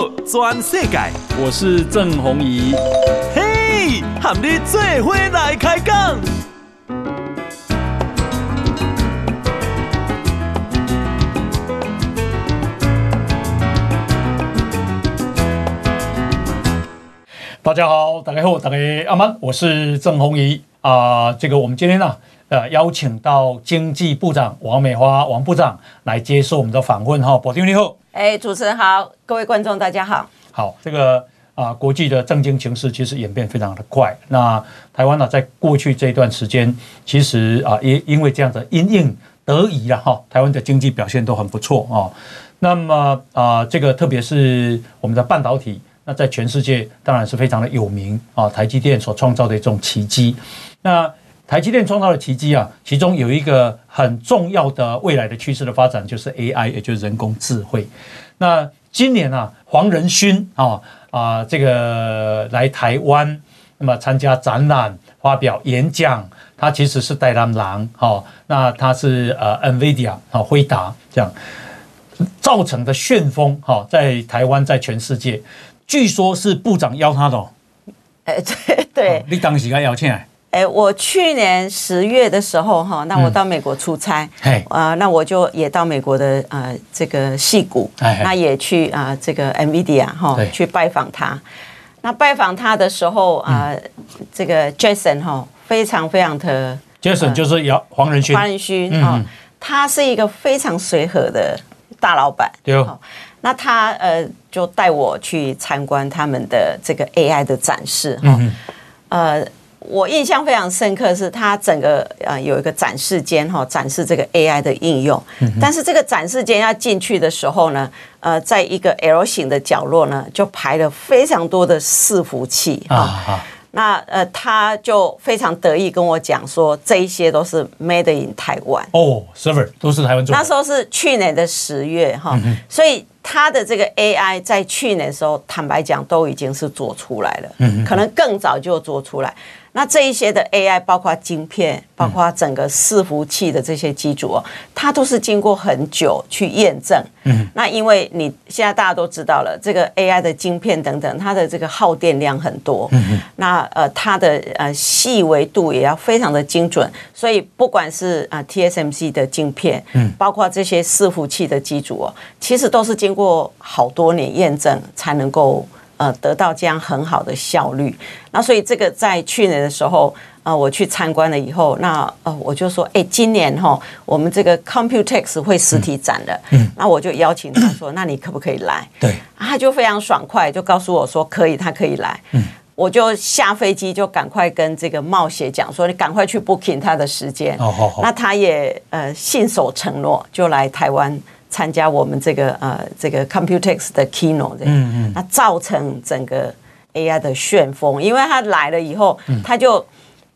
好，全世界，我是郑弘仪。嘿，和你做伙来开讲。大家好，大家好，大家阿曼，我是郑弘仪啊。这个我们今天呢、啊。呃，邀请到经济部长王美花王部长来接受我们的访问哈。部长你好，哎，主持人好，各位观众大家好。好，这个啊、呃，国际的政经情势其实演变非常的快。那台湾呢，在过去这一段时间，其实啊，也因为这样的因应得宜了哈，台湾的经济表现都很不错啊。那么啊、呃，这个特别是我们的半导体，那在全世界当然是非常的有名啊。台积电所创造的一种奇迹，那。台积电创造的奇迹啊，其中有一个很重要的未来的趋势的发展，就是 AI，也就是人工智慧。那今年啊，黄仁勋啊啊，这个来台湾，那么参加展览、发表演讲，他其实是带蓝狼哈。那他是呃，NVIDIA 啊，辉达这样造成的旋风哈，在台湾，在全世界，据说是部长邀他的。哎，对对，你当时该邀请。哎，我去年十月的时候哈，那我到美国出差，嗯、啊，那我就也到美国的呃这个戏谷，那也去啊这个 NVIDIA 哈去拜访他。那拜访他的时候啊，这个 Jason 哈非常非常的 Jason 就是姚黄仁勋，黄仁勋哈，他是一个非常随和的大老板。对哦，那他呃就带我去参观他们的这个 AI 的展示哈，呃。我印象非常深刻，是它整个呃有一个展示间哈，展示这个 AI 的应用。但是这个展示间要进去的时候呢，呃，在一个 L 型的角落呢，就排了非常多的伺服器啊。那呃，他就非常得意跟我讲说，这一些都是 Made in 台湾哦，Server 都是台湾做的。那时候是去年的十月哈，所以他的这个 AI 在去年的时候，坦白讲都已经是做出来了，可能更早就做出来。那这一些的 AI，包括晶片，包括整个伺服器的这些机组哦，它都是经过很久去验证。嗯，那因为你现在大家都知道了，这个 AI 的晶片等等，它的这个耗电量很多。嗯，那呃，它的呃细微度也要非常的精准，所以不管是啊 TSMC 的晶片，嗯，包括这些伺服器的机组哦，其实都是经过好多年验证才能够。呃，得到这样很好的效率，那所以这个在去年的时候，呃，我去参观了以后，那呃，我就说，哎，今年哈，我们这个 Computex 会实体展的，嗯，那我就邀请他说，那你可不可以来？对，他就非常爽快，就告诉我说可以，他可以来，嗯，我就下飞机就赶快跟这个贸协讲说，你赶快去 booking 他的时间，哦，好，好，那他也呃信守承诺，就来台湾。参加我们这个呃这个 Computex 的 Keynote，嗯嗯，那造成整个 AI 的旋风，因为他来了以后，他就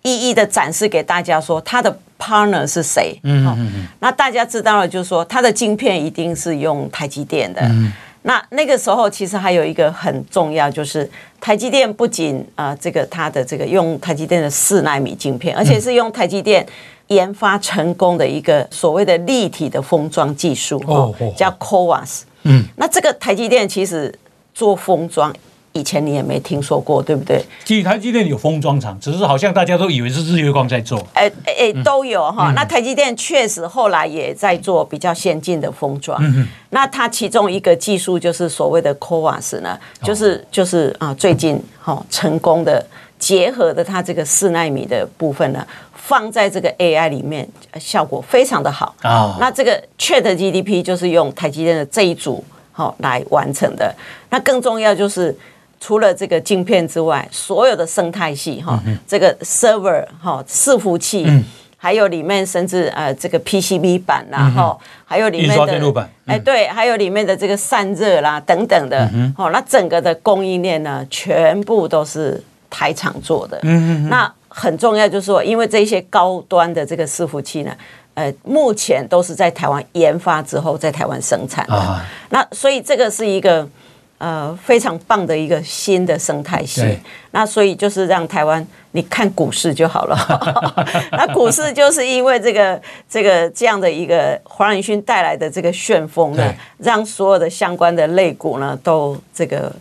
一一的展示给大家说他的 partner 是谁，嗯嗯嗯，那大家知道了，就是说他的晶片一定是用台积电的，嗯，那那个时候其实还有一个很重要，就是台积电不仅啊这个它的这个用台积电的四纳米晶片，而且是用台积电。研发成功的一个所谓的立体的封装技术，哦，叫 CoWoS。嗯，那这个台积电其实做封装，以前你也没听说过，对不对？其实台积电有封装厂，只是好像大家都以为是日月光在做。哎哎，都有哈。那台积电确实后来也在做比较先进的封装。嗯，那它其中一个技术就是所谓的 CoWoS 呢，就是就是啊，最近哈成功的结合的它这个四纳米的部分呢。放在这个 AI 里面，效果非常的好啊。Oh. 那这个 ChatGPT 就是用台积电的这一组好来完成的。那更重要就是，除了这个镜片之外，所有的生态系哈，这个 server 哈伺服器，还有里面甚至呃这个 PCB 板啦哈，还有里面的哎对，还有里面的这个散热啦等等的，好，那整个的供应链呢，全部都是台厂做的。嗯嗯，那。很重要，就是说，因为这些高端的这个伺服器呢，呃，目前都是在台湾研发之后，在台湾生产的。那所以这个是一个呃非常棒的一个新的生态系。那所以就是让台湾你看股市就好了。那股市就是因为这个这个这样的一个黄仁勋带来的这个旋风呢，让所有的相关的类股呢都这个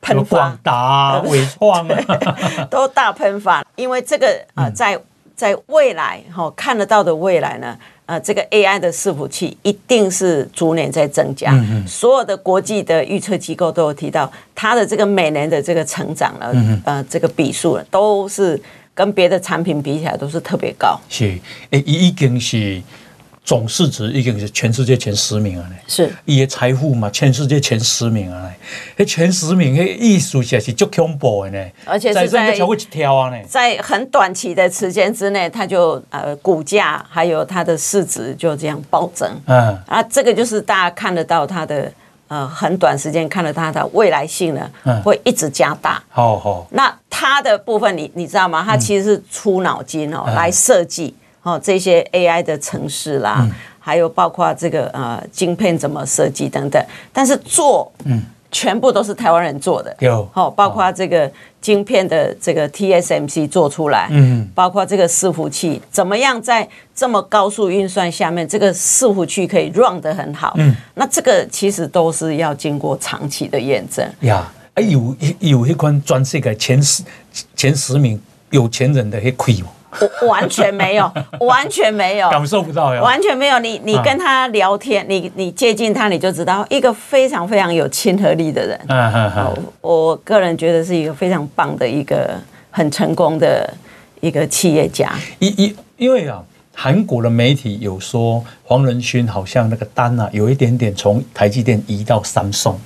喷发，大伟创 都大喷发。因为这个啊、呃，在在未来哈、哦、看得到的未来呢。呃，这个 AI 的伺服器一定是逐年在增加，所有的国际的预测机构都有提到，它的这个每年的这个成长呢，嗯、呃，这个比数都是跟别的产品比起来都是特别高。是，诶，已经是。总市值已经是全世界前十名了呢，是，伊的财富嘛，全世界前十名啊，那前十名，那意思是是足恐怖的呢，而且是在超过一条啊呢，在很短期的时间之内，它就呃股价还有它的市值就这样暴增，嗯，啊，这个就是大家看得到它的呃很短时间看得到它的未来性呢，嗯，会一直加大，好好，那它的部分你你知道吗？它其实是出脑筋哦来设计。哦，这些 AI 的城市啦，嗯、还有包括这个呃晶片怎么设计等等，但是做嗯，全部都是台湾人做的。有。哦，包括这个晶片的这个 TSMC 做出来，嗯，包括这个伺服器怎么样在这么高速运算下面，这个伺服器可以 run 得很好。嗯，那这个其实都是要经过长期的验证。呀，哎有有一款专设个前十前十名有钱人的那亏完全没有，完全没有，感受不到呀，完全没有。你你跟他聊天，你你接近他，你就知道一个非常非常有亲和力的人。嗯嗯嗯，我个人觉得是一个非常棒的一个很成功的一个企业家。因因因为啊，韩国的媒体有说黄仁勋好像那个单啊，有一点点从台积电移到三送，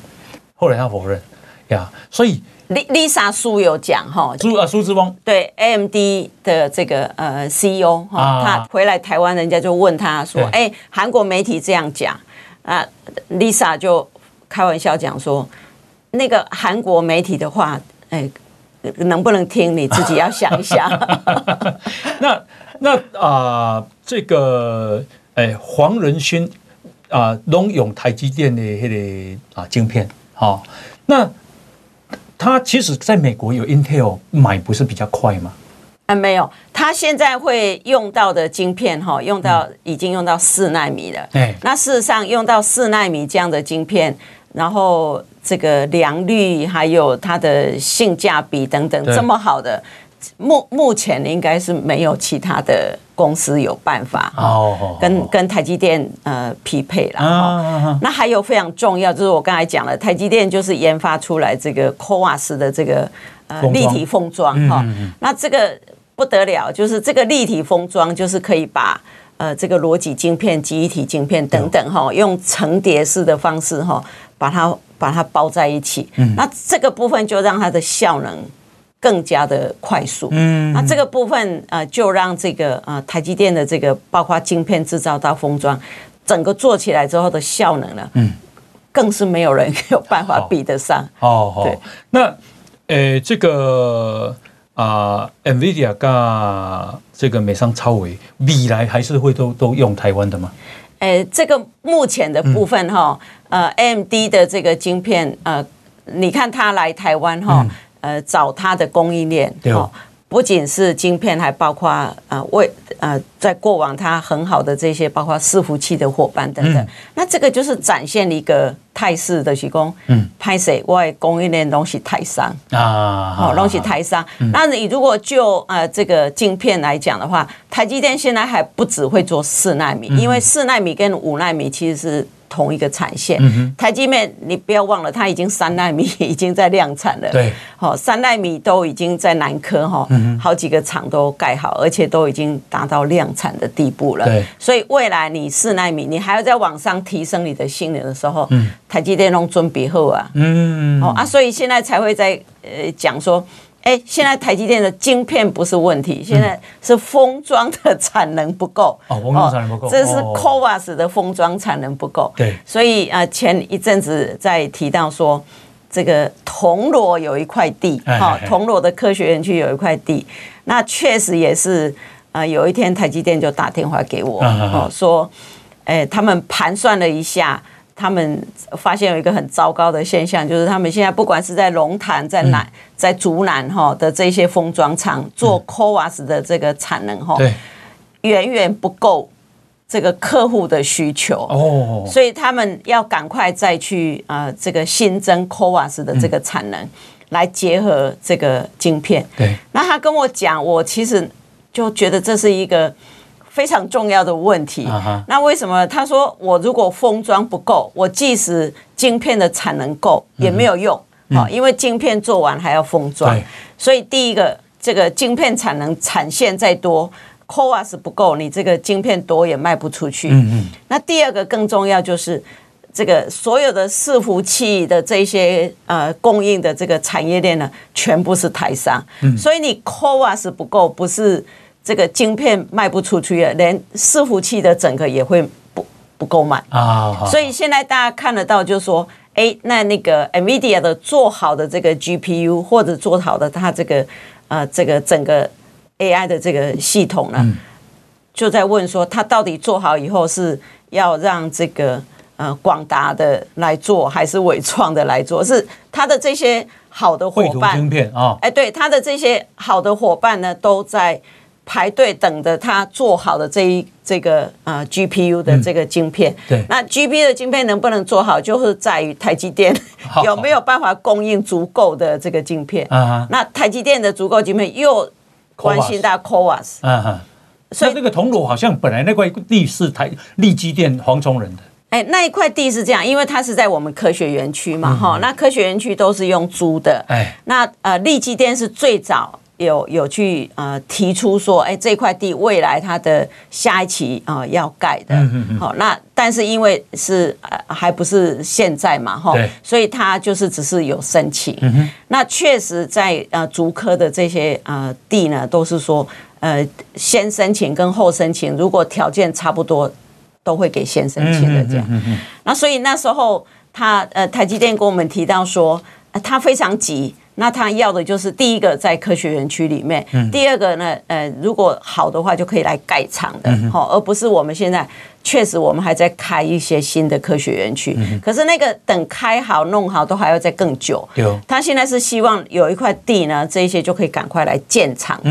后来他否认呀，所以。Lisa 苏有讲哈，苏啊苏之峰对 AMD 的这个呃 CEO 哈，他回来台湾，人家就问他说，哎，韩国媒体这样讲啊，Lisa 就开玩笑讲说，那个韩国媒体的话，哎，能不能听你自己要想一想。那那啊、呃，这个哎黄仁勋啊，农用台积电的那个啊晶片，好那。他其实在美国有 Intel 买，不是比较快吗？啊，没有，他现在会用到的晶片哈，用到已经用到四纳米了。对，那事实上用到四纳米这样的晶片，然后这个良率还有它的性价比等等这么好的。目目前应该是没有其他的公司有办法哦，跟跟台积电呃匹配了。那还有非常重要，就是我刚才讲了，台积电就是研发出来这个 CoWoS 的这个呃立体封装哈。那这个不得了，就是这个立体封装就是可以把呃这个逻辑晶片、记忆体晶片等等哈，用层叠式的方式哈，把它把它包在一起。那这个部分就让它的效能。更加的快速，嗯，那这个部分呃，就让这个呃台积电的这个包括晶片制造到封装，整个做起来之后的效能呢，嗯，更是没有人有办法比得上。哦，对，那呃这个啊、呃、NVIDIA 跟这个美商超微未来还是会都都用台湾的吗？呃，这个目前的部分哈，嗯、呃，AMD 的这个晶片呃，你看它来台湾哈。嗯呃，找它的供应链，哦，不仅是晶片，还包括呃为呃在过往它很好的这些，包括伺服器的伙伴等等。嗯、那这个就是展现一个态势的提供，嗯，拍摄外供应链东西台商啊，好东西台商。那你如果就呃这个晶片来讲的话，台积电现在还不只会做四纳米，嗯、因为四纳米跟五纳米其实是。同一个产线，嗯、哼台积电，你不要忘了，它已经三纳米已经在量产了。对，好，三纳米都已经在南科哈，嗯、好几个厂都盖好，而且都已经达到量产的地步了。对，所以未来你四纳米，你还要再往上提升你的性能的时候，嗯、台积电弄准备后啊。嗯，哦啊，所以现在才会在呃讲说。哎，现在台积电的晶片不是问题，现在是封装的产能不够。哦，封装产能不够，这是 c o v a s 的封装产能不够。对，所以啊，前一阵子在提到说，这个铜锣有一块地，哈，铜锣的科学园区有一块地，那确实也是啊，有一天台积电就打电话给我，哦，说，哎，他们盘算了一下。他们发现有一个很糟糕的现象，就是他们现在不管是在龙潭、在南、嗯、在竹南哈的这些封装厂做 CoWAS 的这个产能哈，对，远远不够这个客户的需求。哦，所以他们要赶快再去呃这个新增 CoWAS 的这个产能，来结合这个晶片。对，那他跟我讲，我其实就觉得这是一个。非常重要的问题。那为什么他说我如果封装不够，我即使晶片的产能够也没有用啊？因为晶片做完还要封装。所以第一个，这个晶片产能产线再多，CoWoS 不够，你这个晶片多也卖不出去。那第二个更重要就是，这个所有的伺服器的这些呃供应的这个产业链呢，全部是台商。所以你 CoWoS 不够，不是。这个晶片卖不出去了，连伺服器的整个也会不不够卖啊。所以现在大家看得到，就是说，哎，那那个 NVIDIA 的做好的这个 GPU 或者做好的它这个呃这个整个 AI 的这个系统呢，就在问说，它到底做好以后是要让这个呃广达的来做，还是伟创的来做？是它的这些好的伙伴晶片啊？哎，对，它的这些好的伙伴呢，都在。排队等着他做好的这一这个呃 GPU 的这个晶片，嗯、对，那 GPU 的晶片能不能做好，就是在于台积电 有没有办法供应足够的这个晶片。啊，那台积电的足够晶片又关心到 CoWoS。嗯哼，所以那个铜锣好像本来那块地是台立基电黄崇仁的。哎，那一块地是这样，因为它是在我们科学园区嘛，哈、嗯，那科学园区都是用租的。哎，那呃立基电是最早。有有去呃提出说，哎，这块地未来它的下一期啊、呃、要盖的，好、嗯哦，那但是因为是呃还不是现在嘛，哈，所以他就是只是有申请。嗯、那确实在呃竹科的这些呃地呢，都是说呃先申请跟后申请，如果条件差不多，都会给先申请的这样。嗯、那所以那时候他呃台积电跟我们提到说，呃、他非常急。那他要的就是第一个在科学园区里面，嗯、第二个呢，呃，如果好的话就可以来盖厂的，好、嗯，而不是我们现在确实我们还在开一些新的科学园区，嗯、可是那个等开好弄好都还要再更久。有，他现在是希望有一块地呢，这一些就可以赶快来建厂的。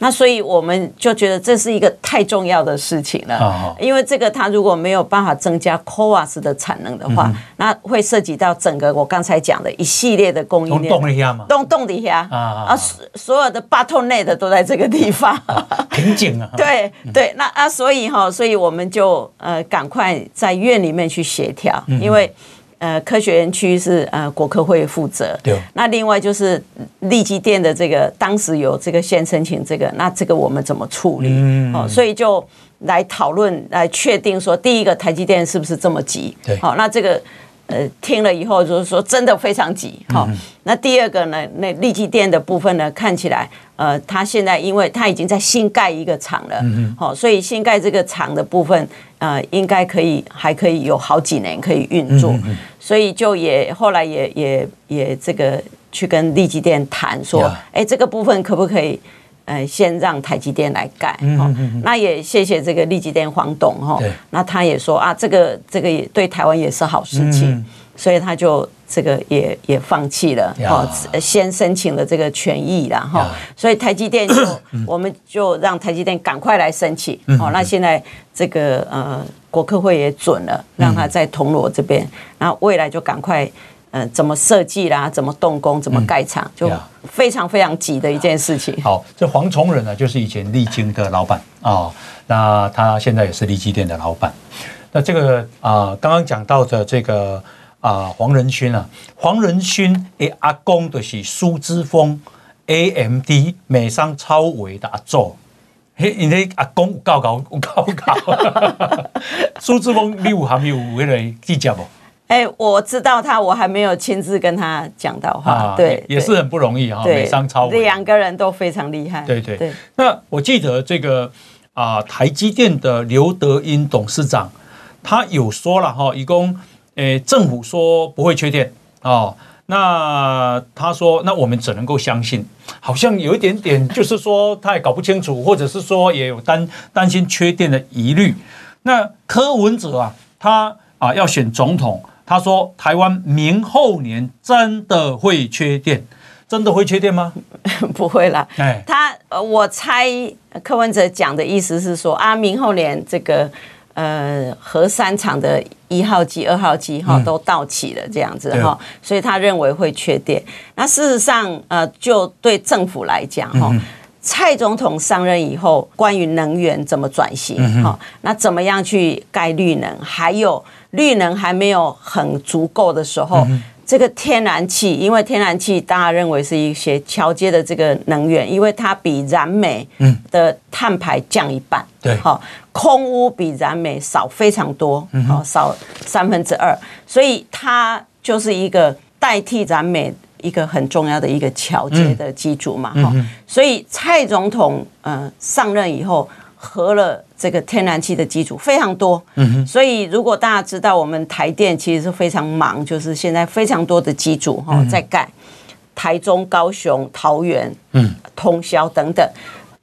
那所以我们就觉得这是一个太重要的事情了，因为这个它如果没有办法增加 CoWoS 的产能的话，那会涉及到整个我刚才讲的一系列的供应链。动底下嘛，动动底下啊，所所有的 bottleneck 都在这个地方，瓶颈啊。对对，那啊，所以哈，所以我们就呃赶快在院里面去协调，因为。呃，科学园区是呃国科会负责，对。那另外就是立基电的这个，当时有这个先申请这个，那这个我们怎么处理？嗯，哦，所以就来讨论，来确定说，第一个台积电是不是这么急？对。好，那这个。呃，听了以后就是说真的非常急，好、嗯。那第二个呢，那立基电的部分呢，看起来，呃，他现在因为他已经在新盖一个厂了，好、嗯，所以新盖这个厂的部分，呃，应该可以还可以有好几年可以运作，嗯、所以就也后来也也也这个去跟力积电谈说，哎、嗯，这个部分可不可以？呃，先让台积电来盖，哦那也谢谢这个力积电黄董哈，那他也说啊，这个这个也对台湾也是好事情，嗯、所以他就这个也也放弃了，哦，先申请了这个权益了哈，所以台积电就 我们就让台积电赶快来申请，哦，那现在这个呃国科会也准了，让他在铜锣这边，然后未来就赶快。嗯、呃，怎么设计啦？怎么动工？怎么盖厂？嗯、就非常非常急的一件事情。好，这黄崇仁呢，就是以前力晶的老板啊、哦，那他现在也是力积电的老板。那这个啊、呃，刚刚讲到的这个啊、呃，黄仁勋啊，黄仁勋诶，阿公的是苏之峰，AMD 美商超微的阿祖。嘿，因为阿公有搞搞有搞搞。苏之峰，你有还没有为了记者不？哎，我知道他，我还没有亲自跟他讲到话，啊、对，也是很不容易哈，美商超微两个人都非常厉害，对对对。那我记得这个啊、呃，台积电的刘德英董事长，他有说了哈，一共诶，政府说不会缺电哦，那他说，那我们只能够相信，好像有一点点，就是说他也搞不清楚，或者是说也有担担心缺电的疑虑。那柯文哲啊，他。啊要选总统，他说台湾明后年真的会缺电，真的会缺电吗？不会啦。哎，他呃，我猜柯文哲讲的意思是说啊，明后年这个。呃，核三厂的一号机、二号机哈都到期了，这样子哈，所以他认为会缺电。那事实上，呃，就对政府来讲哈，蔡总统上任以后，关于能源怎么转型哈，那怎么样去盖绿能，还有绿能还没有很足够的时候。这个天然气，因为天然气大家认为是一些桥接的这个能源，因为它比燃煤的碳排降一半，对，好，空屋比燃煤少非常多，好，少三分之二，所以它就是一个代替燃煤一个很重要的一个桥接的基础嘛，哈，所以蔡总统呃上任以后。合了这个天然气的基础非常多，所以如果大家知道我们台电其实是非常忙，就是现在非常多的机组哈在盖，台中、高雄、桃园、嗯。通宵等等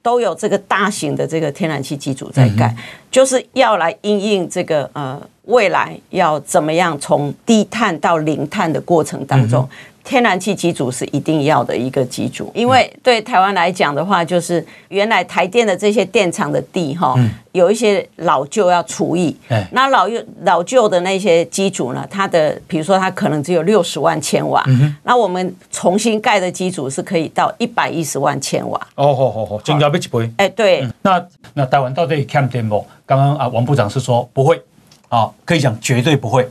都有这个大型的这个天然气机组在盖，就是要来应应这个呃未来要怎么样从低碳到零碳的过程当中。天然气机组是一定要的一个机组，因为对台湾来讲的话，就是原来台电的这些电厂的地哈，有一些老旧要除役。那老旧老旧的那些机组呢，它的比如说它可能只有六十万千瓦，那我们重新盖的机组是可以到一百一十万千瓦。哦，好好好，增加一倍。哎，对。那那台湾到底欠电不？刚刚啊，王部长是说不会啊，可以讲绝对不会。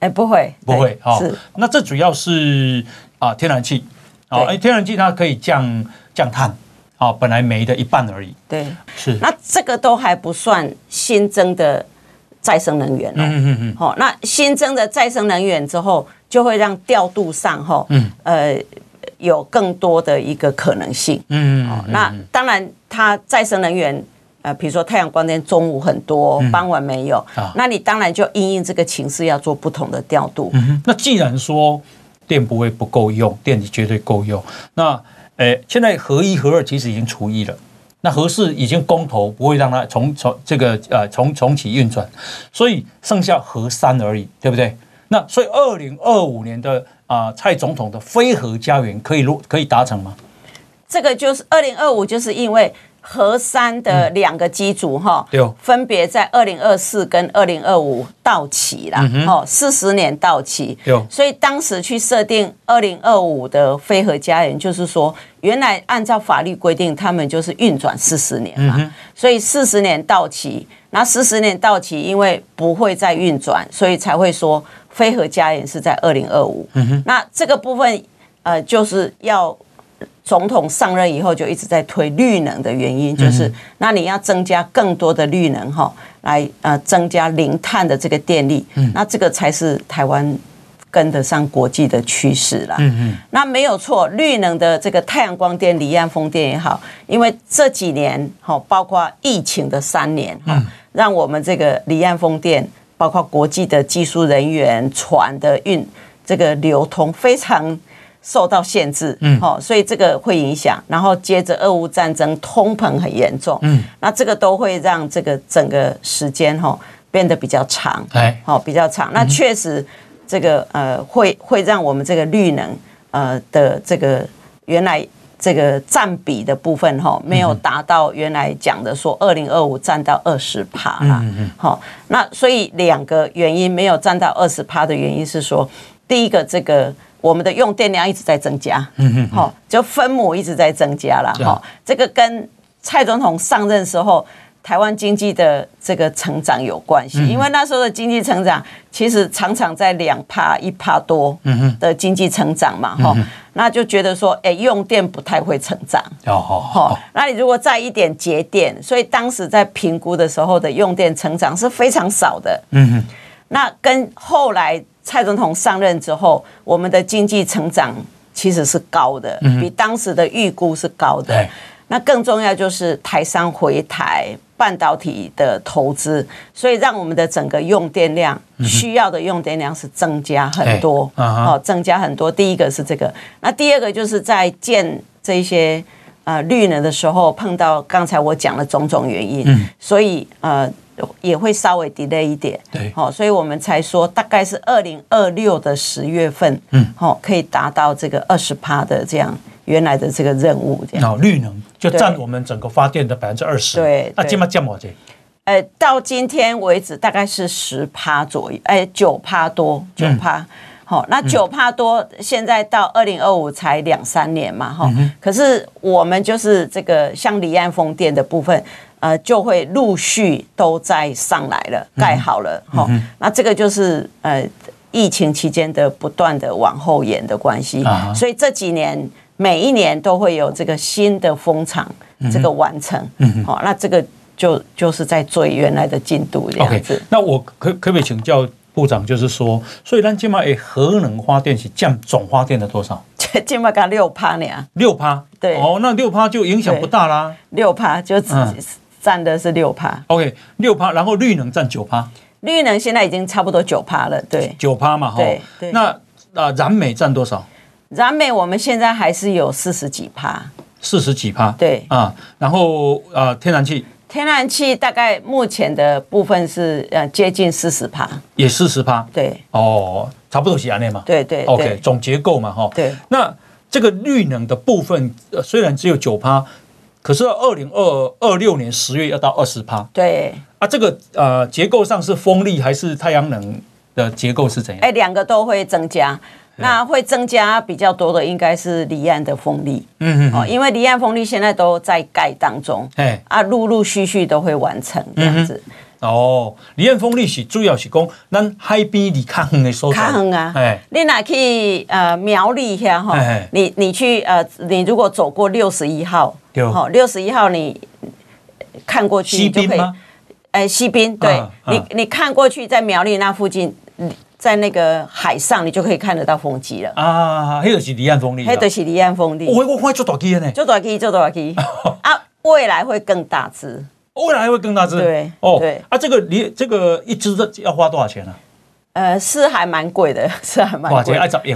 哎，不会，不会，好。那这主要是啊，天然气，啊，哎，天然气它可以降降碳，啊，本来煤的一半而已。对，是。那这个都还不算新增的再生能源哦。嗯嗯嗯。好，那新增的再生能源之后，就会让调度上哈，嗯，呃，有更多的一个可能性。嗯嗯。那当然，它再生能源。呃，比如说太阳光电中午很多，傍晚没有，那你当然就因应这个情势要做不同的调度。嗯、那既然说电不会不够用，电力绝对够用。那呃，现在核一核二其实已经除一了，那核四已经公投不会让它重重这个呃重重启运转，所以剩下核三而已，对不对？那所以二零二五年的啊、呃、蔡总统的非核家园可以落可以达成吗？这个就是二零二五，就是因为。核三的两个机组哈，分别在二零二四跟二零二五到期了，哦，四十年到期，所以当时去设定二零二五的非核家园，就是说原来按照法律规定，他们就是运转四十年嘛，所以四十年到期，那四十年到期，因为不会再运转，所以才会说非核家园是在二零二五，那这个部分呃就是要。总统上任以后就一直在推绿能的原因，就是那你要增加更多的绿能哈，来呃增加零碳的这个电力，那这个才是台湾跟得上国际的趋势啦。嗯嗯，那没有错，绿能的这个太阳光电、离岸风电也好，因为这几年哈，包括疫情的三年哈，让我们这个离岸风电，包括国际的技术人员、船的运这个流通非常。受到限制，嗯，好，所以这个会影响。然后接着俄乌战争，通膨很严重，嗯，那这个都会让这个整个时间哈变得比较长，哎，好，比较长。那确实，这个呃会会让我们这个绿能呃的这个原来这个占比的部分哈没有达到原来讲的说二零二五占到二十趴啦，嗯，好，那所以两个原因没有占到二十趴的原因是说，第一个这个。我们的用电量一直在增加，嗯哼，就分母一直在增加了，哈，这个跟蔡总统上任时候台湾经济的这个成长有关系，因为那时候的经济成长其实常常在两趴一趴多，的经济成长嘛，哈，那就觉得说，哎，用电不太会成长，哦，好，那你如果再一点节电，所以当时在评估的时候的用电成长是非常少的，嗯哼，那跟后来。蔡总统上任之后，我们的经济成长其实是高的，比当时的预估是高的。那更重要就是台商回台，半导体的投资，所以让我们的整个用电量需要的用电量是增加很多，哦，增加很多。第一个是这个，那第二个就是在建这些呃绿能的时候，碰到刚才我讲的种种原因，所以呃。也会稍微 delay 一点，对，好，所以我们才说大概是二零二六的十月份，嗯，好，可以达到这个二十趴的这样原来的这个任务，这样。哦，绿能就占我们整个发电的百分之二十，对，那今嘛降多少？呃，到今天为止大概是十趴左右，哎，九趴多，九趴。好，那九趴多，现在到二零二五才两三年嘛，哈。可是我们就是这个像离岸风电的部分，呃，就会陆续都在上来了，盖好了，哈。那这个就是呃疫情期间的不断的往后延的关系，所以这几年每一年都会有这个新的风场这个完成，好，那这个。就就是在追原来的进度这样子。Okay, 那我可可不可以请教部长，就是说，所以咱今嘛诶，核能发电是占总发电的多少？今嘛刚六趴呢。六趴。对。哦，那六趴就影响不大啦。六趴就只占的是六趴。OK，六趴，然后绿能占九趴。绿能现在已经差不多九趴了，对。九趴嘛，哈。对。那啊，燃煤占多少？燃煤我们现在还是有四十几趴。四十几趴。对。啊，然后啊，天然气。天然气大概目前的部分是呃接近四十趴，也四十趴，对，哦，差不多是安内嘛，对对，OK，总结构嘛哈，对，那这个绿能的部分呃虽然只有九趴，可是二零二二六年十月要到二十趴，对，啊，这个呃结构上是风力还是太阳能的结构是怎样？哎，两个都会增加。那会增加比较多的应该是离岸的风力，嗯嗯，哦，因为离岸风力现在都在盖当中，哎，啊，陆陆续续都会完成这样子。哦，离岸风力是主要是讲咱海边离较远的所在，较远啊，哎，你哪去呃苗栗下哈，你你去呃，你如果走过六十一号，好，六十一号你看过去你就可以，哎，西滨，对你你看过去在苗栗那附近。在那个海上，你就可以看得到风机了啊！那就是离岸风力，那就是离岸风力。我我看做大机呢，做大机做大机 啊！未来会更大只，未来会更大只。对哦，对啊，这个离这个一只要花多少钱呢？呃，是还蛮贵的，是还蛮贵。多少钱？一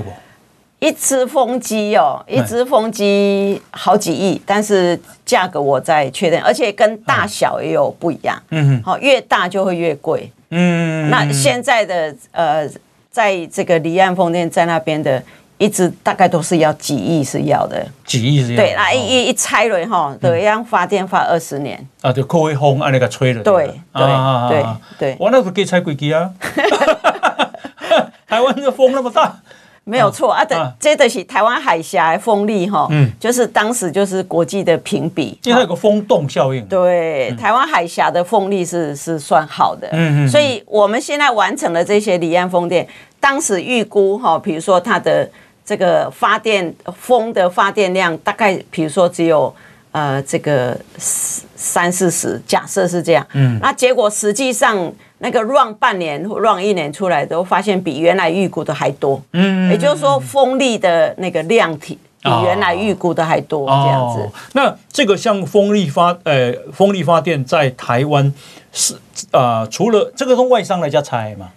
一只风机哦，一只风机好几亿，但是价格我再确认，而且跟大小也有不一样。嗯，好，越大就会越贵。嗯，那现在的呃，在这个离岸风电在那边的，一直大概都是要几亿是要的，几亿是要。对，那一一一拆了哈，都要发电发二十年。啊，就靠风按那个吹了。对对对对，我那个可以拆几机啊？台湾的风那么大。没有错啊，等这的是台湾海峡的风力哈，嗯，就是当时就是国际的评比，因为它有个风洞效应。对，台湾海峡的风力是是算好的，嗯嗯，所以我们现在完成了这些离岸风电，当时预估哈，比如说它的这个发电风的发电量大概，比如说只有呃这个三四十，假设是这样，嗯，那结果实际上。那个 run 半年 run 一年出来都发现比原来预估的还多，嗯，也就是说风力的那个量体比原来预估的还多，这样子。哦。那这个像风力发呃风力发电在台湾是啊，除了这个从外商来家拆嘛？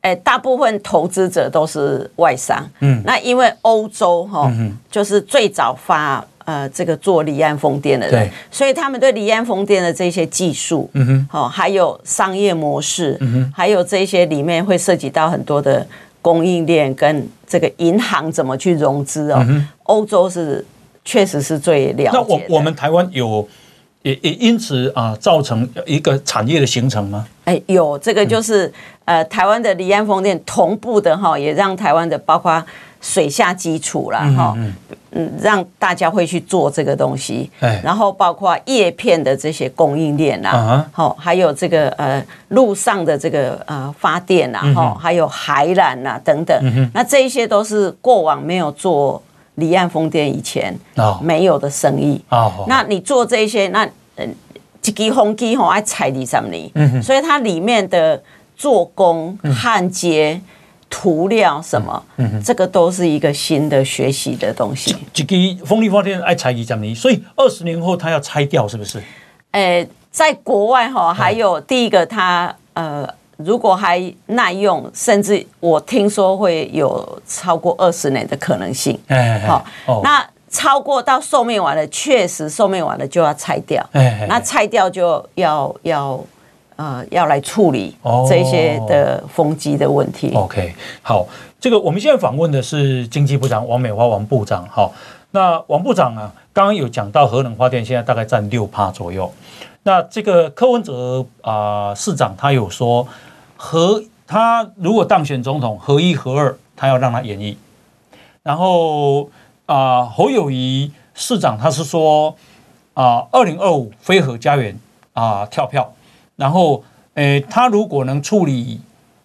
哎，大部分投资者都是外商，嗯，那因为欧洲哈，就是最早发。呃，这个做离岸风电的人，所以他们对离岸风电的这些技术，嗯哼，好，还有商业模式，嗯哼，还有这些里面会涉及到很多的供应链跟这个银行怎么去融资哦。嗯、欧洲是确实是最了解。那我我们台湾有也也因此啊，造成一个产业的形成吗？哎，有这个就是、嗯、呃，台湾的离岸风电同步的哈，也让台湾的包括水下基础啦哈。嗯。嗯嗯，让大家会去做这个东西，哎，然后包括叶片的这些供应链啊，好，还有这个呃路上的这个呃发电啊，哈，还有海缆啦等等，那这一些都是过往没有做离岸风电以前没有的生意。哦。那你做这些，那嗯，一支风机吼爱踩二十年，所以它里面的做工焊接。涂料什么，嗯嗯、这个都是一个新的学习的东西。这个风力发电爱拆一 trăm 年，所以二十年后它要拆掉，是不是？诶，在国外哈，还有第一个它呃，如果还耐用，甚至我听说会有超过二十年的可能性。好，那超过到寿命完了，确实寿命完了就要拆掉。哎，那拆掉就要要。呃要来处理这些的风机的问题。哦、OK，好，这个我们现在访问的是经济部长王美花王部长。好，那王部长啊，刚刚有讲到核能发电现在大概占六趴左右。那这个柯文哲啊、呃、市长他有说核，他如果当选总统，核一核二他要让他演绎。然后啊、呃、侯友谊市长他是说啊二零二五非核家园啊跳票。然后诶他如果能处理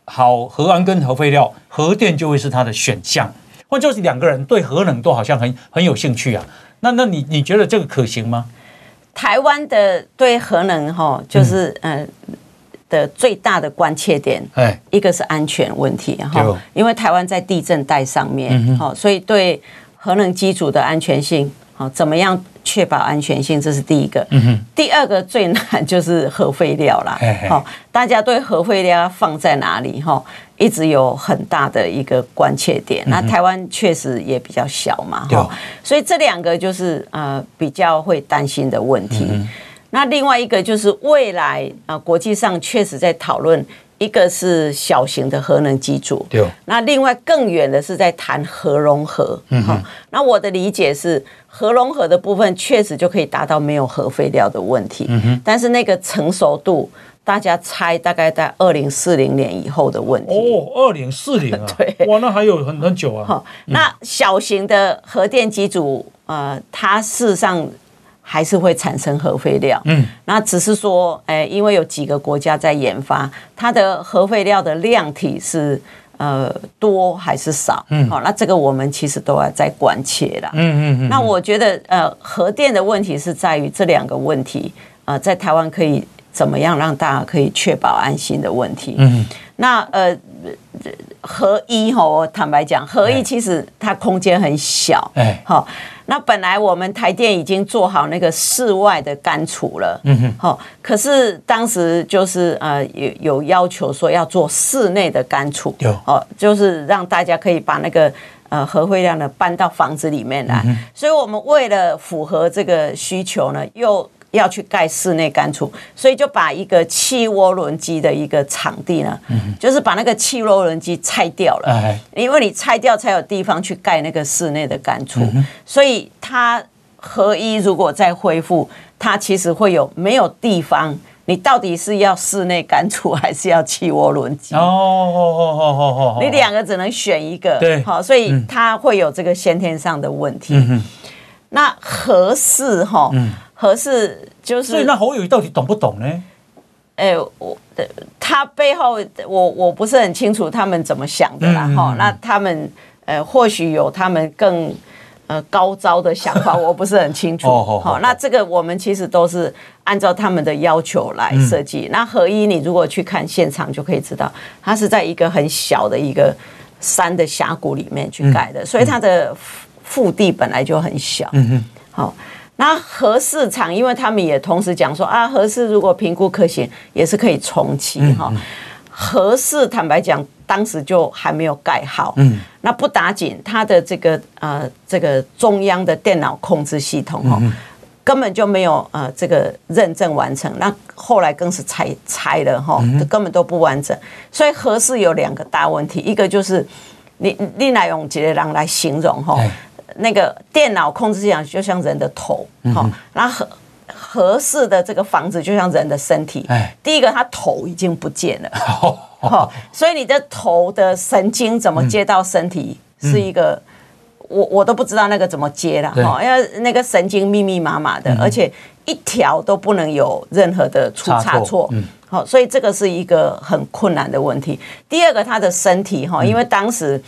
好核安跟核废料，核电就会是他的选项。或就是两个人对核能都好像很很有兴趣啊。那那你你觉得这个可行吗？台湾的对核能哈，就是呃的最大的关切点，哎，一个是安全问题哈，因为台湾在地震带上面，好，所以对核能机组的安全性，好，怎么样确保安全性，这是第一个。嗯哼第二个最难就是核废料啦，好，大家对核废料放在哪里哈？一直有很大的一个关切点，那台湾确实也比较小嘛，哈，所以这两个就是呃比较会担心的问题。那另外一个就是未来啊，国际上确实在讨论，一个是小型的核能机组，那另外更远的是在谈核融合，哈。那我的理解是，核融合的部分确实就可以达到没有核废料的问题，嗯但是那个成熟度。大家猜大概在二零四零年以后的问题哦，二零四零啊，对，哇，那还有很很久啊。好，那小型的核电机组，呃，它事实上还是会产生核废料，嗯，那只是说，哎，因为有几个国家在研发，它的核废料的量体是呃多还是少？嗯，好，那这个我们其实都要在关切啦。嗯嗯嗯。那我觉得，呃，核电的问题是在于这两个问题，呃，在台湾可以。怎么样让大家可以确保安心的问题？嗯，那呃，核一哈，我坦白讲，合一其实它空间很小，哎，好，那本来我们台电已经做好那个室外的干储了，嗯哼，好，可是当时就是呃有有要求说要做室内的干储，有，哦，就是让大家可以把那个呃核废料呢搬到房子里面来，所以我们为了符合这个需求呢，又要去盖室内干储，所以就把一个汽涡轮机的一个场地呢，嗯、就是把那个汽涡轮机拆掉了，哎、因为你拆掉才有地方去盖那个室内的干储，嗯、所以它合一如果再恢复，它其实会有没有地方？你到底是要室内干储还是要汽涡轮机？哦哦哦哦哦哦，你两个只能选一个，对，好，所以它会有这个先天上的问题。嗯、那合适哈？嗯核四就是，所以那侯友宜到底懂不懂呢？哎、欸，我的他背后我我不是很清楚他们怎么想的啦哈。嗯、那他们呃或许有他们更呃高招的想法，我不是很清楚。好，那这个我们其实都是按照他们的要求来设计。嗯、那合一你如果去看现场就可以知道，它是在一个很小的一个山的峡谷里面去盖的，嗯、所以它的腹地本来就很小。嗯嗯，好。那核四厂，因为他们也同时讲说啊，核四如果评估可行，也是可以重启哈。核四坦白讲，当时就还没有盖好。嗯，那不打紧，它的这个呃这个中央的电脑控制系统哈，根本就没有呃这个认证完成。那后来更是拆拆了哈，根本都不完整。所以核四有两个大问题，一个就是你你来用几个人来形容哈。那个电脑控制系统就像人的头，好，那合合适的这个房子就像人的身体。第一个，他头已经不见了，好，所以你的头的神经怎么接到身体，是一个我我都不知道那个怎么接了，哈，因为那个神经密密麻麻的，而且一条都不能有任何的出差错，好，所以这个是一个很困难的问题。第二个，他的身体，哈，因为当时。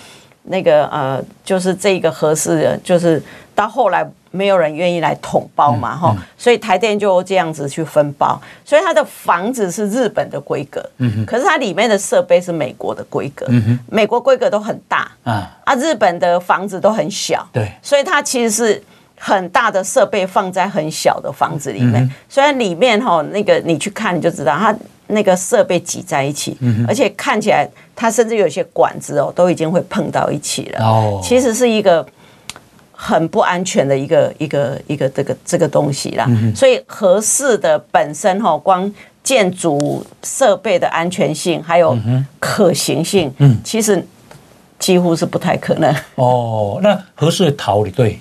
那个呃，就是这个合适的，就是到后来没有人愿意来统包嘛，哈、嗯，所以台电就这样子去分包，所以它的房子是日本的规格，嗯哼，可是它里面的设备是美国的规格，嗯哼，美国规格都很大，啊，啊，日本的房子都很小，对，所以它其实是很大的设备放在很小的房子里面，嗯、虽然里面哈那个你去看你就知道它。那个设备挤在一起，而且看起来它甚至有些管子哦，都已经会碰到一起了。哦，其实是一个很不安全的一个一个一个这个这个东西啦。所以合适的本身哈，光建筑设备的安全性，还有可行性，嗯，其实几乎是不太可能。哦，那合适的逃离对？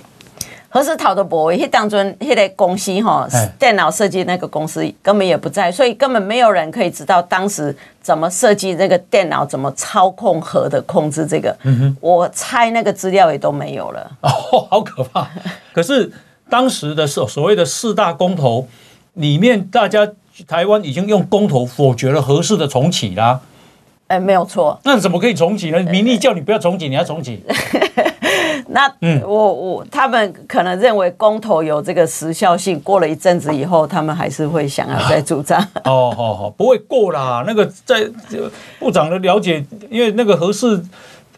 何时逃的部位，迄当阵迄个公司哈，电脑设计那个公司根本也不在，所以根本没有人可以知道当时怎么设计这个电脑，怎么操控核的控制这个。我猜那个资料也都没有了。哦，好可怕！可是当时的所所谓的四大公投里面，大家台湾已经用公投否决了合适的重启啦。哎、欸，没有错。那怎么可以重启呢？民意叫你不要重启，你要重启。那我我他们可能认为公投有这个时效性，过了一阵子以后，他们还是会想要再 主张。哦，好好，不会过啦。那个在部长的了解，因为那个核四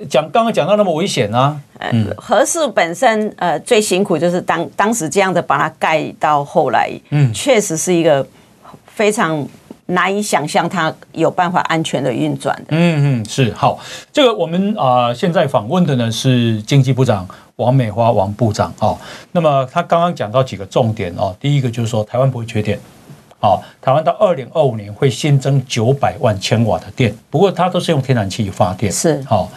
讲刚刚讲到那么危险啊。嗯，核四本身呃最辛苦就是当当时这样的把它盖到后来，嗯，确实是一个非常。难以想象它有办法安全的运转的。嗯嗯，是好。这个我们啊、呃，现在访问的呢是经济部长王美花王部长哦。那么他刚刚讲到几个重点哦，第一个就是说台湾不会缺电，哦，台湾到二零二五年会新增九百万千瓦的电，不过它都是用天然气发电。是好、哦。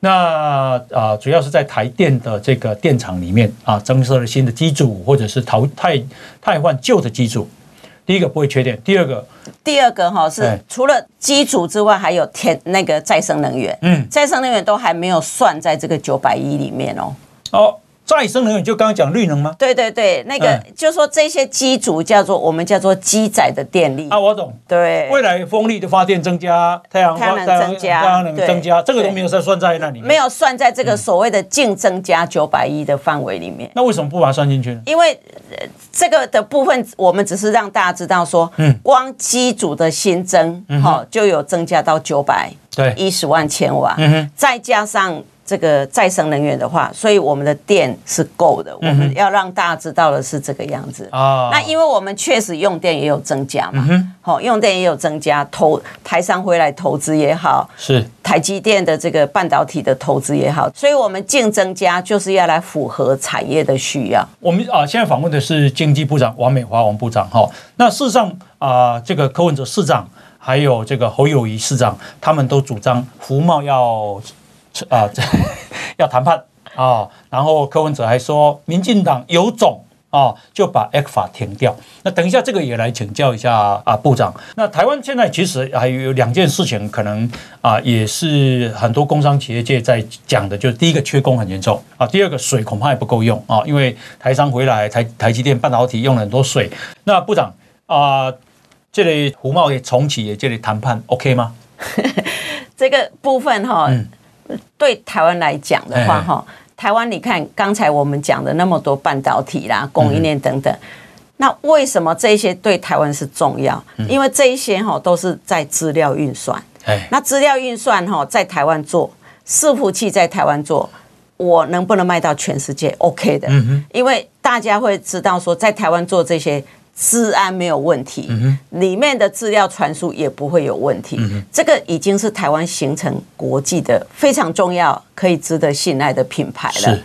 那啊、呃，主要是在台电的这个电厂里面啊，增设了新的机组，或者是淘汰汰换旧的机组。第一个不会缺电，第二个，第二个哈是除了机组之外，还有天那个再生能源，嗯，再生能源都还没有算在这个九百亿里面哦。哦。再生能源就刚刚讲绿能吗？对对对，那个就是说这些机组叫做我们叫做机载的电力啊，我懂。对，未来风力的发电增加，太阳太阳能增加，太阳能增加，这个都没有算算在那里面，没有算在这个所谓的净增加九百亿的范围里面。那为什么不把它算进去呢？因为这个的部分，我们只是让大家知道说，嗯，光机组的新增，哈，就有增加到九百对一十万千瓦，嗯哼，再加上。这个再生能源的话，所以我们的电是够的。我们要让大家知道的是这个样子啊。那因为我们确实用电也有增加嘛，好，用电也有增加，投台商回来投资也好，是台积电的这个半导体的投资也好，所以我们净增加就是要来符合产业的需要。我们啊，现在访问的是经济部长王美华王部长哈。那事实上啊，这个柯文哲市长还有这个侯友谊市长，他们都主张服贸要。啊，这 要谈判啊，然后柯文哲还说，民进党有种啊，就把 ECFA 停掉。那等一下，这个也来请教一下啊，部长。那台湾现在其实还有两件事情，可能啊，也是很多工商企业界在讲的，就是第一个缺工很严重啊，第二个水恐怕也不够用啊，因为台商回来，台台积电半导体用了很多水。那部长啊，这里服贸也重启，也这里谈判 OK 吗？这个部分哈。嗯对台湾来讲的话，哈，台湾你看刚才我们讲的那么多半导体啦、供应链等等，那为什么这些对台湾是重要？因为这一些哈都是在资料运算，那资料运算哈在台湾做，伺服器在台湾做，我能不能卖到全世界？OK 的，因为大家会知道说在台湾做这些。资安没有问题，里面的资料传输也不会有问题。这个已经是台湾形成国际的非常重要、可以值得信赖的品牌了。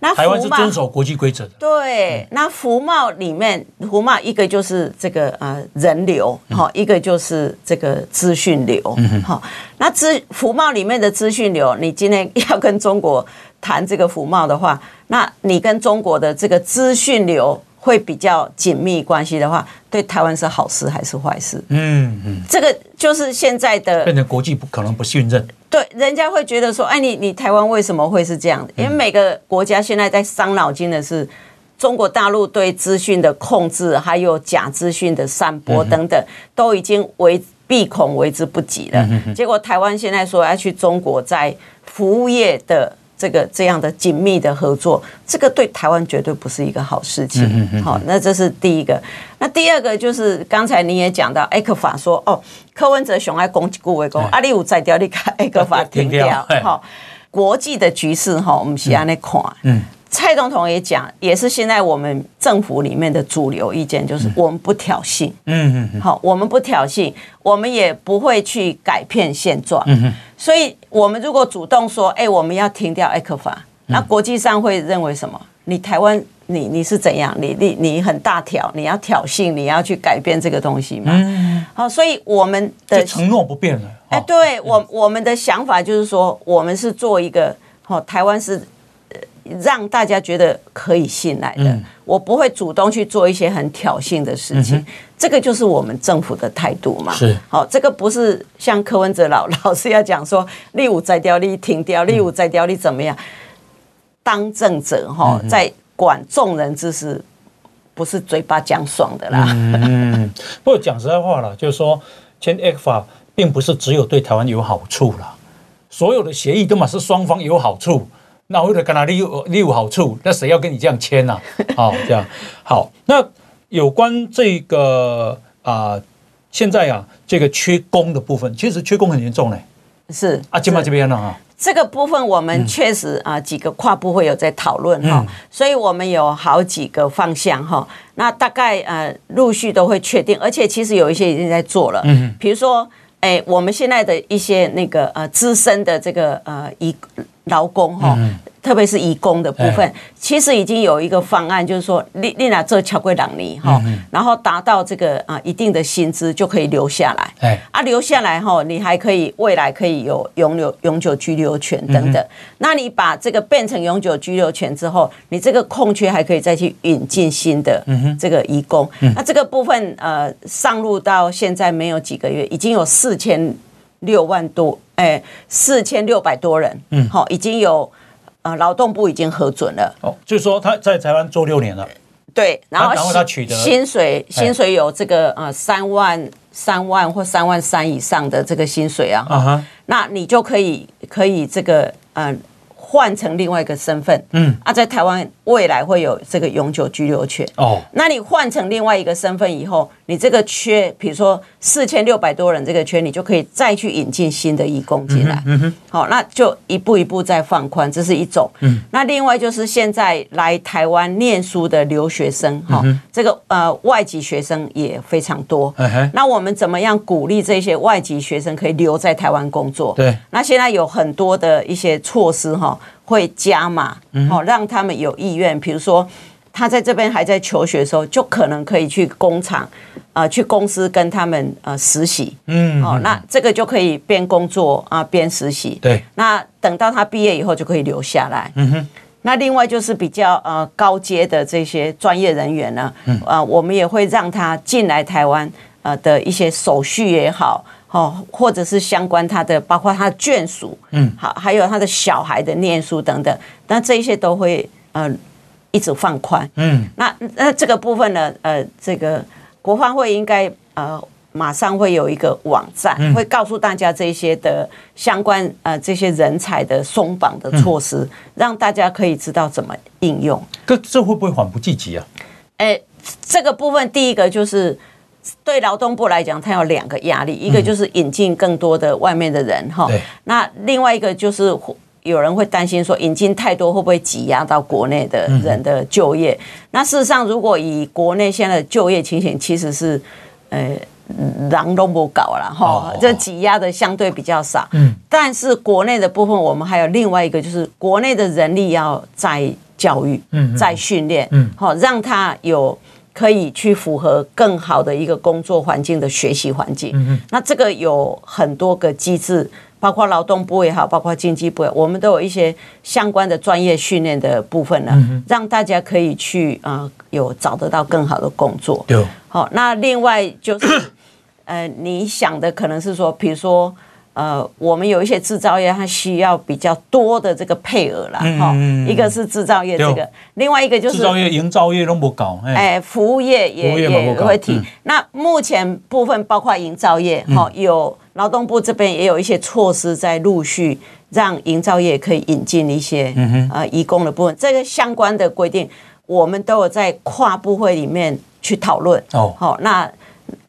那台湾是遵守国际规则的。对，那服贸里面，服贸一个就是这个呃人流，好，一个就是这个资讯流，好。那资服贸里面的资讯流，你今天要跟中国谈这个服贸的话，那你跟中国的这个资讯流。会比较紧密关系的话，对台湾是好事还是坏事？嗯嗯，这个就是现在的变成国际不可能不信任。对，人家会觉得说，哎，你你台湾为什么会是这样？因为每个国家现在在伤脑筋的是中国大陆对资讯的控制，还有假资讯的散播等等，都已经为避恐为之不及了。结果台湾现在说要去中国在服务业的。这个这样的紧密的合作，这个对台湾绝对不是一个好事情。好，那这是第一个。那第二个就是刚才你也讲到艾克法说哦，柯文哲熊爱攻击顾维公，阿里有在 掉，你看 ECFA 停掉。好，国际的局势哈，我们是安尼看。嗯。蔡总统也讲，也是现在我们政府里面的主流意见，就是我们不挑衅。嗯嗯。好，我们不挑衅，我们也不会去改变现状。嗯哼。所以，我们如果主动说，哎，我们要停掉 ECFA，那国际上会认为什么？你台湾，你你是怎样？你你你很大条，你要挑衅，你要去改变这个东西嘛？嗯，好，所以我们的承诺不变了。哎，对我我们的想法就是说，我们是做一个，哦，台湾是让大家觉得可以信赖的。我不会主动去做一些很挑衅的事情，这个就是我们政府的态度嘛。是，好，这个不是像柯文哲老老师要讲说，立五摘掉，立停掉，立五摘掉，立怎么样？当政者哈，在管众人之事，不是嘴巴讲爽的啦。嗯，不过讲实在话了，就是说签 ECFA 并不是只有对台湾有好处啦，所有的协议都嘛是双方有好处。那为了跟他利有利有好处，那谁要跟你这样签呢？好，这样好。那有关这个啊，现在啊，这个缺工的部分，其实缺工很严重嘞。是啊，金马这边呢啊。这个部分我们确实啊几个跨部会有在讨论哈，所以我们有好几个方向哈。那大概呃陆续都会确定，而且其实有一些已经在做了。嗯，比如说哎，我们现在的一些那个呃资深的这个呃移劳工哈。特别是移工的部分，其实已经有一个方案，就是说，你你拿这巧贵两年哈，然后达到这个啊一定的薪资就可以留下来。啊，留下来哈，你还可以未来可以有永留永久居留权等等。那你把这个变成永久居留权之后，你这个空缺还可以再去引进新的这个移工。那这个部分呃上路到现在没有几个月，已经有四千六万多，哎，四千六百多人，嗯，好，已经有。呃，劳动部已经核准了。哦，就是说他在台湾做六年了。对，然后然后他取得薪水，薪水有这个呃三万三万或三万三以上的这个薪水啊。啊哈，那你就可以可以这个呃。换成另外一个身份，嗯，啊，在台湾未来会有这个永久居留权哦。那你换成另外一个身份以后，你这个缺，比如说四千六百多人这个缺，你就可以再去引进新的移工进来，嗯哼，好，那就一步一步再放宽，这是一种。嗯，那另外就是现在来台湾念书的留学生，哈，这个呃外籍学生也非常多。那我们怎么样鼓励这些外籍学生可以留在台湾工作？对，那现在有很多的一些措施，哈。会加码，好让他们有意愿。比如说，他在这边还在求学的时候，就可能可以去工厂，啊，去公司跟他们呃实习。嗯，哦，那这个就可以边工作啊边实习。对，那等到他毕业以后就可以留下来。嗯哼。那另外就是比较呃高阶的这些专业人员呢，啊，我们也会让他进来台湾呃的一些手续也好。哦，或者是相关他的，包括他的眷属，嗯，好，还有他的小孩的念书等等，那这一些都会呃一直放宽，嗯，那那这个部分呢，呃，这个国发会应该呃马上会有一个网站，嗯、会告诉大家这些的相关呃这些人才的松绑的措施，嗯、让大家可以知道怎么应用。这这会不会缓不济急啊？哎，这个部分第一个就是。对劳动部来讲，它有两个压力，一个就是引进更多的外面的人哈，那另外一个就是有人会担心说，引进太多会不会挤压到国内的人的就业？那事实上，如果以国内现在的就业情形，其实是呃，狼都不搞了哈，这挤压的相对比较少。嗯，但是国内的部分，我们还有另外一个，就是国内的人力要再教育，嗯，再训练，嗯，好，让他有。可以去符合更好的一个工作环境的学习环境。那这个有很多个机制，包括劳动部也好，包括经济部，我们都有一些相关的专业训练的部分呢，嗯。让大家可以去啊、呃，有找得到更好的工作。对。好，那另外就是，呃，你想的可能是说，比如说。呃，我们有一些制造业，它需要比较多的这个配额啦哈。一个是制造业这个，另外一个就是制造业、营造业都不搞。哎，服务业也也会提。那目前部分包括营造业哈，有劳动部这边也有一些措施在陆续让营造业可以引进一些呃移工的部分。这个相关的规定，我们都有在跨部会里面去讨论。哦，好，那。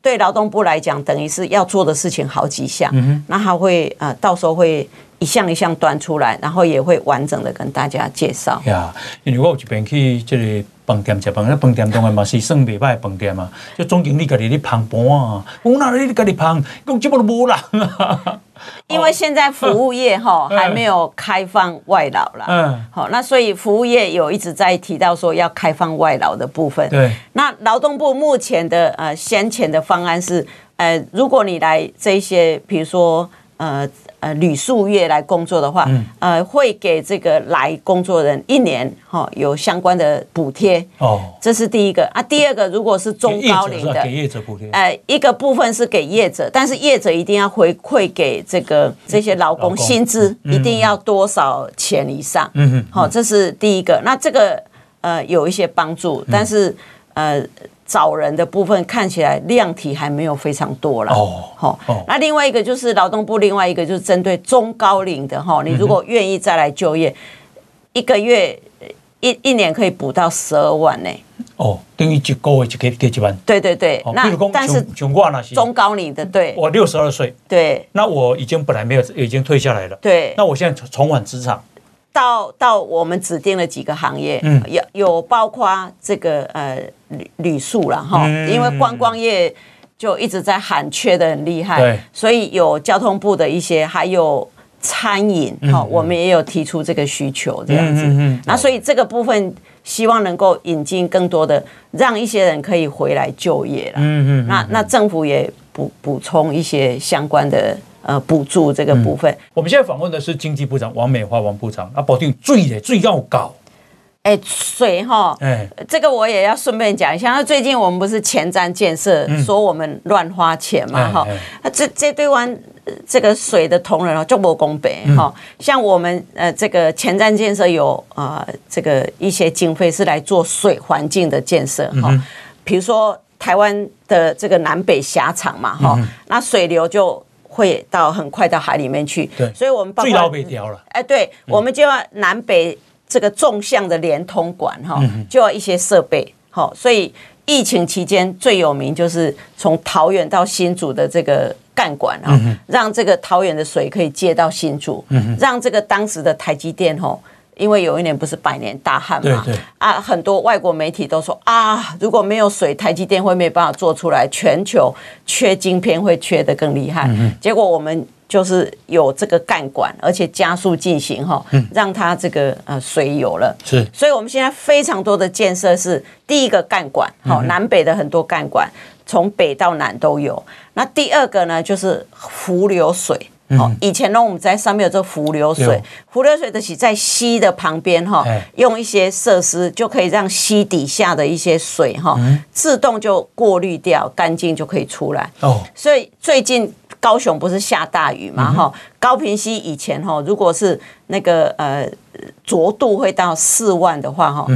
对劳动部来讲，等于是要做的事情好几项，嗯、哼。那他会呃，到时候会一项一项端出来，然后也会完整的跟大家介绍。呀，因为我有一边去这个饭店吃饭，那饭店当然嘛是算袂歹饭店嘛，就总经理家己咧捧盘啊，我哪里家己捧，讲这么都无人啊。因为现在服务业哈还没有开放外劳啦。嗯，好，那所以服务业有一直在提到说要开放外劳的部分。对，那劳动部目前的呃先前的方案是，呃，如果你来这些，比如说呃。呃，旅宿业来工作的话，嗯、呃，会给这个来工作人一年哈、哦、有相关的补贴哦，这是第一个啊。第二个，如果是中高龄的，给业者补贴，呃，一个部分是给业者，但是业者一定要回馈给这个这些劳工薪资，一定要多少钱以上，嗯哼，好、哦，这是第一个。那这个呃有一些帮助，但是呃。找人的部分看起来量体还没有非常多了哦，好，那另外一个就是劳动部，另外一个就是针对中高龄的哈，你如果愿意再来就业，一个月一一年可以补到十二万呢。哦，等于一个月就可以给几万。对对对，那但是中高龄的，对，我六十二岁，对，那我已经本来没有，已经退下来了，对，那我现在重返职场。到到我们指定了几个行业，嗯，有有包括这个呃旅旅宿了哈，因为观光业就一直在喊缺的很厉害，对，所以有交通部的一些，还有餐饮哈，我们也有提出这个需求这样子，嗯，那所以这个部分希望能够引进更多的，让一些人可以回来就业了，嗯嗯，那那政府也补补充一些相关的。呃，补助这个部分，嗯，我们现在访问的是经济部长王美花王部长，啊，保定最的最要搞，哎，水哈，哎，这个我也要顺便讲一下。那最近我们不是前瞻建设，嗯、说我们乱花钱嘛，哈，那这这对湾这个水的同仁啊，就不公平哈。像我们呃这个前瞻建设有啊、呃、这个一些经费是来做水环境的建设哈，比如说台湾的这个南北狭长嘛，哈，那水流就。会到很快到海里面去，对，所以我们包括最老北条了。哎，对，我们就要南北这个纵向的连通管哈，就要一些设备。好，所以疫情期间最有名就是从桃园到新竹的这个干管啊，让这个桃园的水可以接到新竹，让这个当时的台积电吼。因为有一年不是百年大旱嘛，对对啊，很多外国媒体都说啊，如果没有水，台积电会没办法做出来，全球缺晶片会缺的更厉害。嗯、结果我们就是有这个干管，而且加速进行哈，让它这个呃水有了。是，所以我们现在非常多的建设是第一个干管，好，南北的很多干管，从北到南都有。那第二个呢，就是浮流水。哦，以前呢，我们在上面有这浮流水，浮流水的是在溪的旁边哈，用一些设施就可以让溪底下的一些水哈，自动就过滤掉，干净就可以出来。哦，所以最近高雄不是下大雨嘛哈，高平溪以前哈，如果是那个呃浊度会到四万的话哈，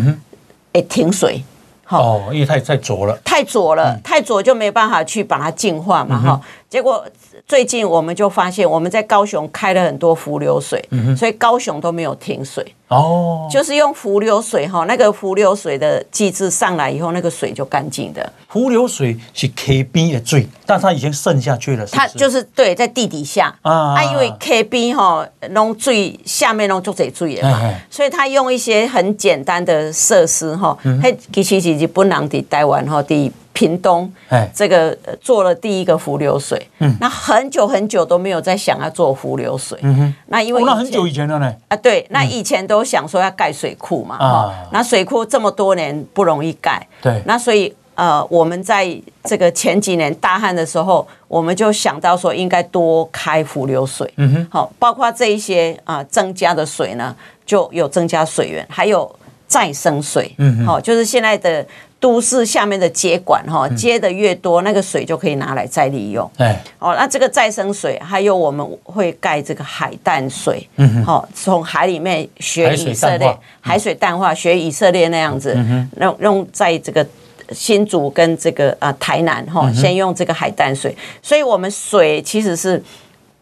哎停水。哦，因为太太浊了，太浊了，太浊就没办法去把它净化嘛哈，结果。最近我们就发现，我们在高雄开了很多浮流水，所以高雄都没有停水。哦，就是用浮流水哈，那个浮流水的机制上来以后，那个水就干净的。浮流水是 KB 的水，但它已经渗下去了是是？它就是对，在地底下啊，啊，因为 KB 哈弄水下面弄足侪水嘛，所以它用一些很简单的设施哈，嘿，其实是日本人在台湾哈的。屏东，这个做了第一个浮流水，嗯，那很久很久都没有在想要做浮流水，嗯哼，那因为、哦、那很久以前了呢，啊，对，那以前都想说要盖水库嘛，哈、嗯，那水库这么多年不容易盖，对，那所以呃，我们在这个前几年大旱的时候，我们就想到说应该多开浮流水，嗯哼，好，包括这一些啊、呃、增加的水呢，就有增加水源，还有再生水，嗯哼，好，就是现在的。都市下面的接管哈，接的越多，那个水就可以拿来再利用。哎，哦，那这个再生水，还有我们会盖这个海淡水，嗯，好，从海里面学以色列海水淡化，学以色列那样子，用用在这个新竹跟这个啊台南哈，先用这个海淡水，所以我们水其实是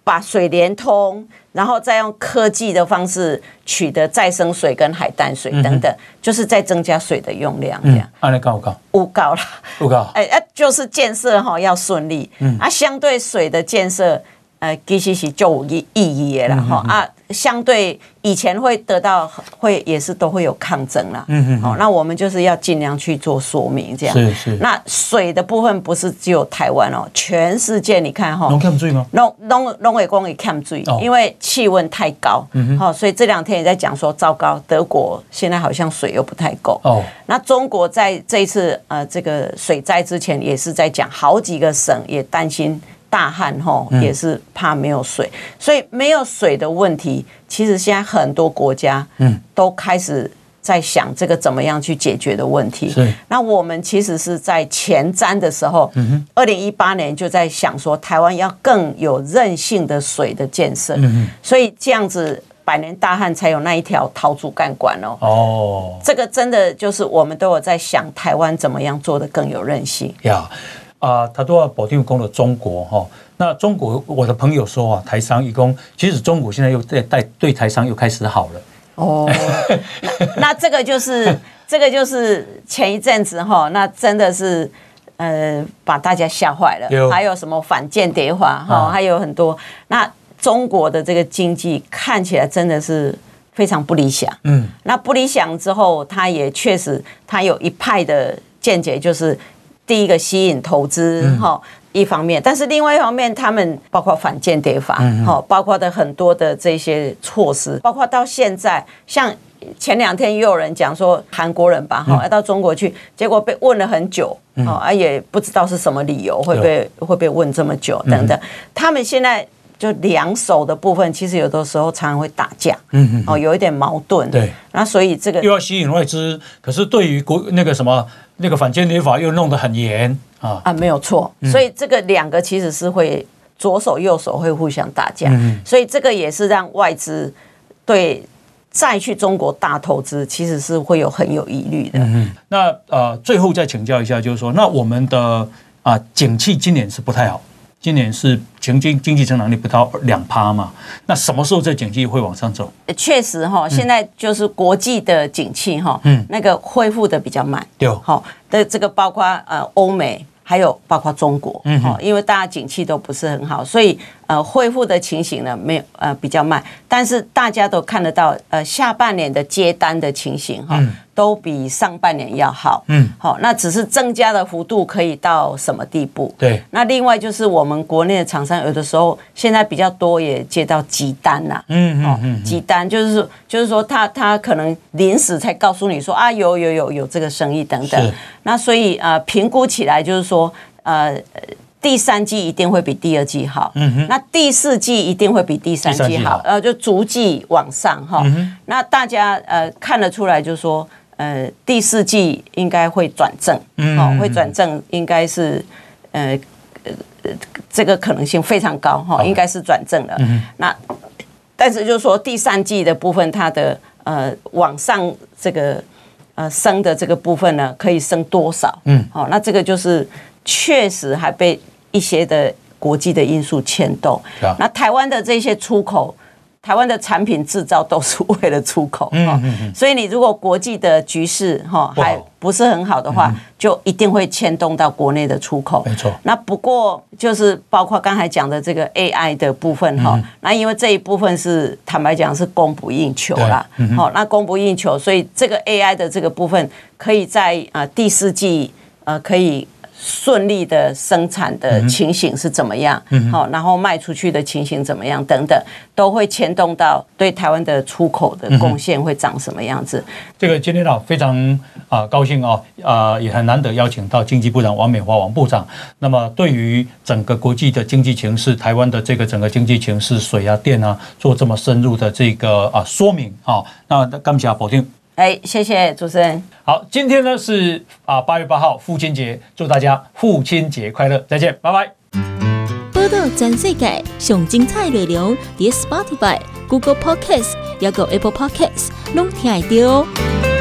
把水连通。然后再用科技的方式取得再生水跟海淡水等等，就是在增加水的用量这样。按你高不高？不高啦，不高。哎，就是建设哈要顺利。嗯，啊，相对水的建设呃，其实是就有意义的啦哈、嗯、啊，相对以前会得到会也是都会有抗争啦，嗯嗯，好，那我们就是要尽量去做说明这样，是是。那水的部分不是只有台湾哦，全世界你看哈，拢欠水吗？拢拢拢会讲会欠水，因为气温太高，嗯好，所以这两天也在讲说糟糕，德国现在好像水又不太够哦。那中国在这一次呃这个水灾之前也是在讲，好几个省也担心。大旱吼，也是怕没有水，嗯、所以没有水的问题，其实现在很多国家嗯都开始在想这个怎么样去解决的问题。是，那我们其实是在前瞻的时候，二零一八年就在想说台湾要更有韧性的水的建设，嗯，所以这样子百年大旱才有那一条桃竹干管哦。哦，这个真的就是我们都有在想台湾怎么样做的更有韧性呀。Yeah. 啊，他都要保定攻了中国哈。那中国，我的朋友说啊，台商一攻，其实中国现在又在带对台商又开始好了。哦，那，那这个就是 这个就是前一阵子哈，那真的是呃把大家吓坏了。有还有什么反间谍法哈，还有很多。那中国的这个经济看起来真的是非常不理想。嗯，那不理想之后，他也确实他有一派的见解就是。第一个吸引投资哈，一方面，但是另外一方面，他们包括反间谍法哈，包括的很多的这些措施，包括到现在，像前两天又有人讲说韩国人吧哈要到中国去，结果被问了很久啊，也不知道是什么理由会被会被问这么久等等，他们现在就两手的部分，其实有的时候常常会打架，嗯哦，有一点矛盾，对，那所以这个又要吸引外资，可是对于国那个什么。那个反间谍法又弄得很严啊。啊，没有错，所以这个两个其实是会左手右手会互相打架，嗯所以这个也是让外资对再去中国大投资其实是会有很有疑虑的。嗯，那呃，最后再请教一下，就是说，那我们的啊，景气今年是不太好。今年是经济经济增长率不到两趴嘛？那什么时候这经济会往上走？确实哈，现在就是国际的景气哈，嗯，那个恢复的比较慢。对，好的，这个包括呃欧美，还有包括中国，嗯，因为大家景气都不是很好，所以呃恢复的情形呢没有呃比较慢，但是大家都看得到呃下半年的接单的情形哈。都比上半年要好，嗯，好，那只是增加的幅度可以到什么地步？对，那另外就是我们国内的厂商有的时候现在比较多也接到急单呐，嗯嗯嗯，急单就是说就是说他他可能临时才告诉你说啊有有有有这个生意等等，那所以呃评估起来就是说呃第三季一定会比第二季好，嗯哼，那第四季一定会比第三季好，呃就逐季往上哈，那大家呃看得出来就是说。呃，第四季应该会转正，哦，会转正，应该是，呃，呃，这个可能性非常高哈，应该是转正了。那，但是就是说第三季的部分，它的呃往上这个呃升的这个部分呢，可以升多少？嗯，好，那这个就是确实还被一些的国际的因素牵动。那台湾的这些出口。台湾的产品制造都是为了出口，嗯嗯嗯，所以你如果国际的局势哈还不是很好的话，就一定会牵动到国内的出口。没错。那不过就是包括刚才讲的这个 AI 的部分哈，那因为这一部分是坦白讲是供不应求啦，好，那供不应求，所以这个 AI 的这个部分可以在啊第四季呃可以。顺利的生产的情形是怎么样？嗯，好，然后卖出去的情形怎么样？等等，都会牵动到对台湾的出口的贡献会长什么样子。这个今天啊，非常啊高兴啊啊，也很难得邀请到经济部长王美花王部长。那么对于整个国际的经济情势，台湾的这个整个经济情势，水啊电啊，做这么深入的这个啊说明啊，那感谢保定。哎，谢谢主持人。好，今天呢是啊八月八号父亲节，祝大家父亲节快乐，再见，拜拜。报道全世界上精彩内容，伫 Spotify、Google Podcasts，还有 Apple Podcasts，拢听得到。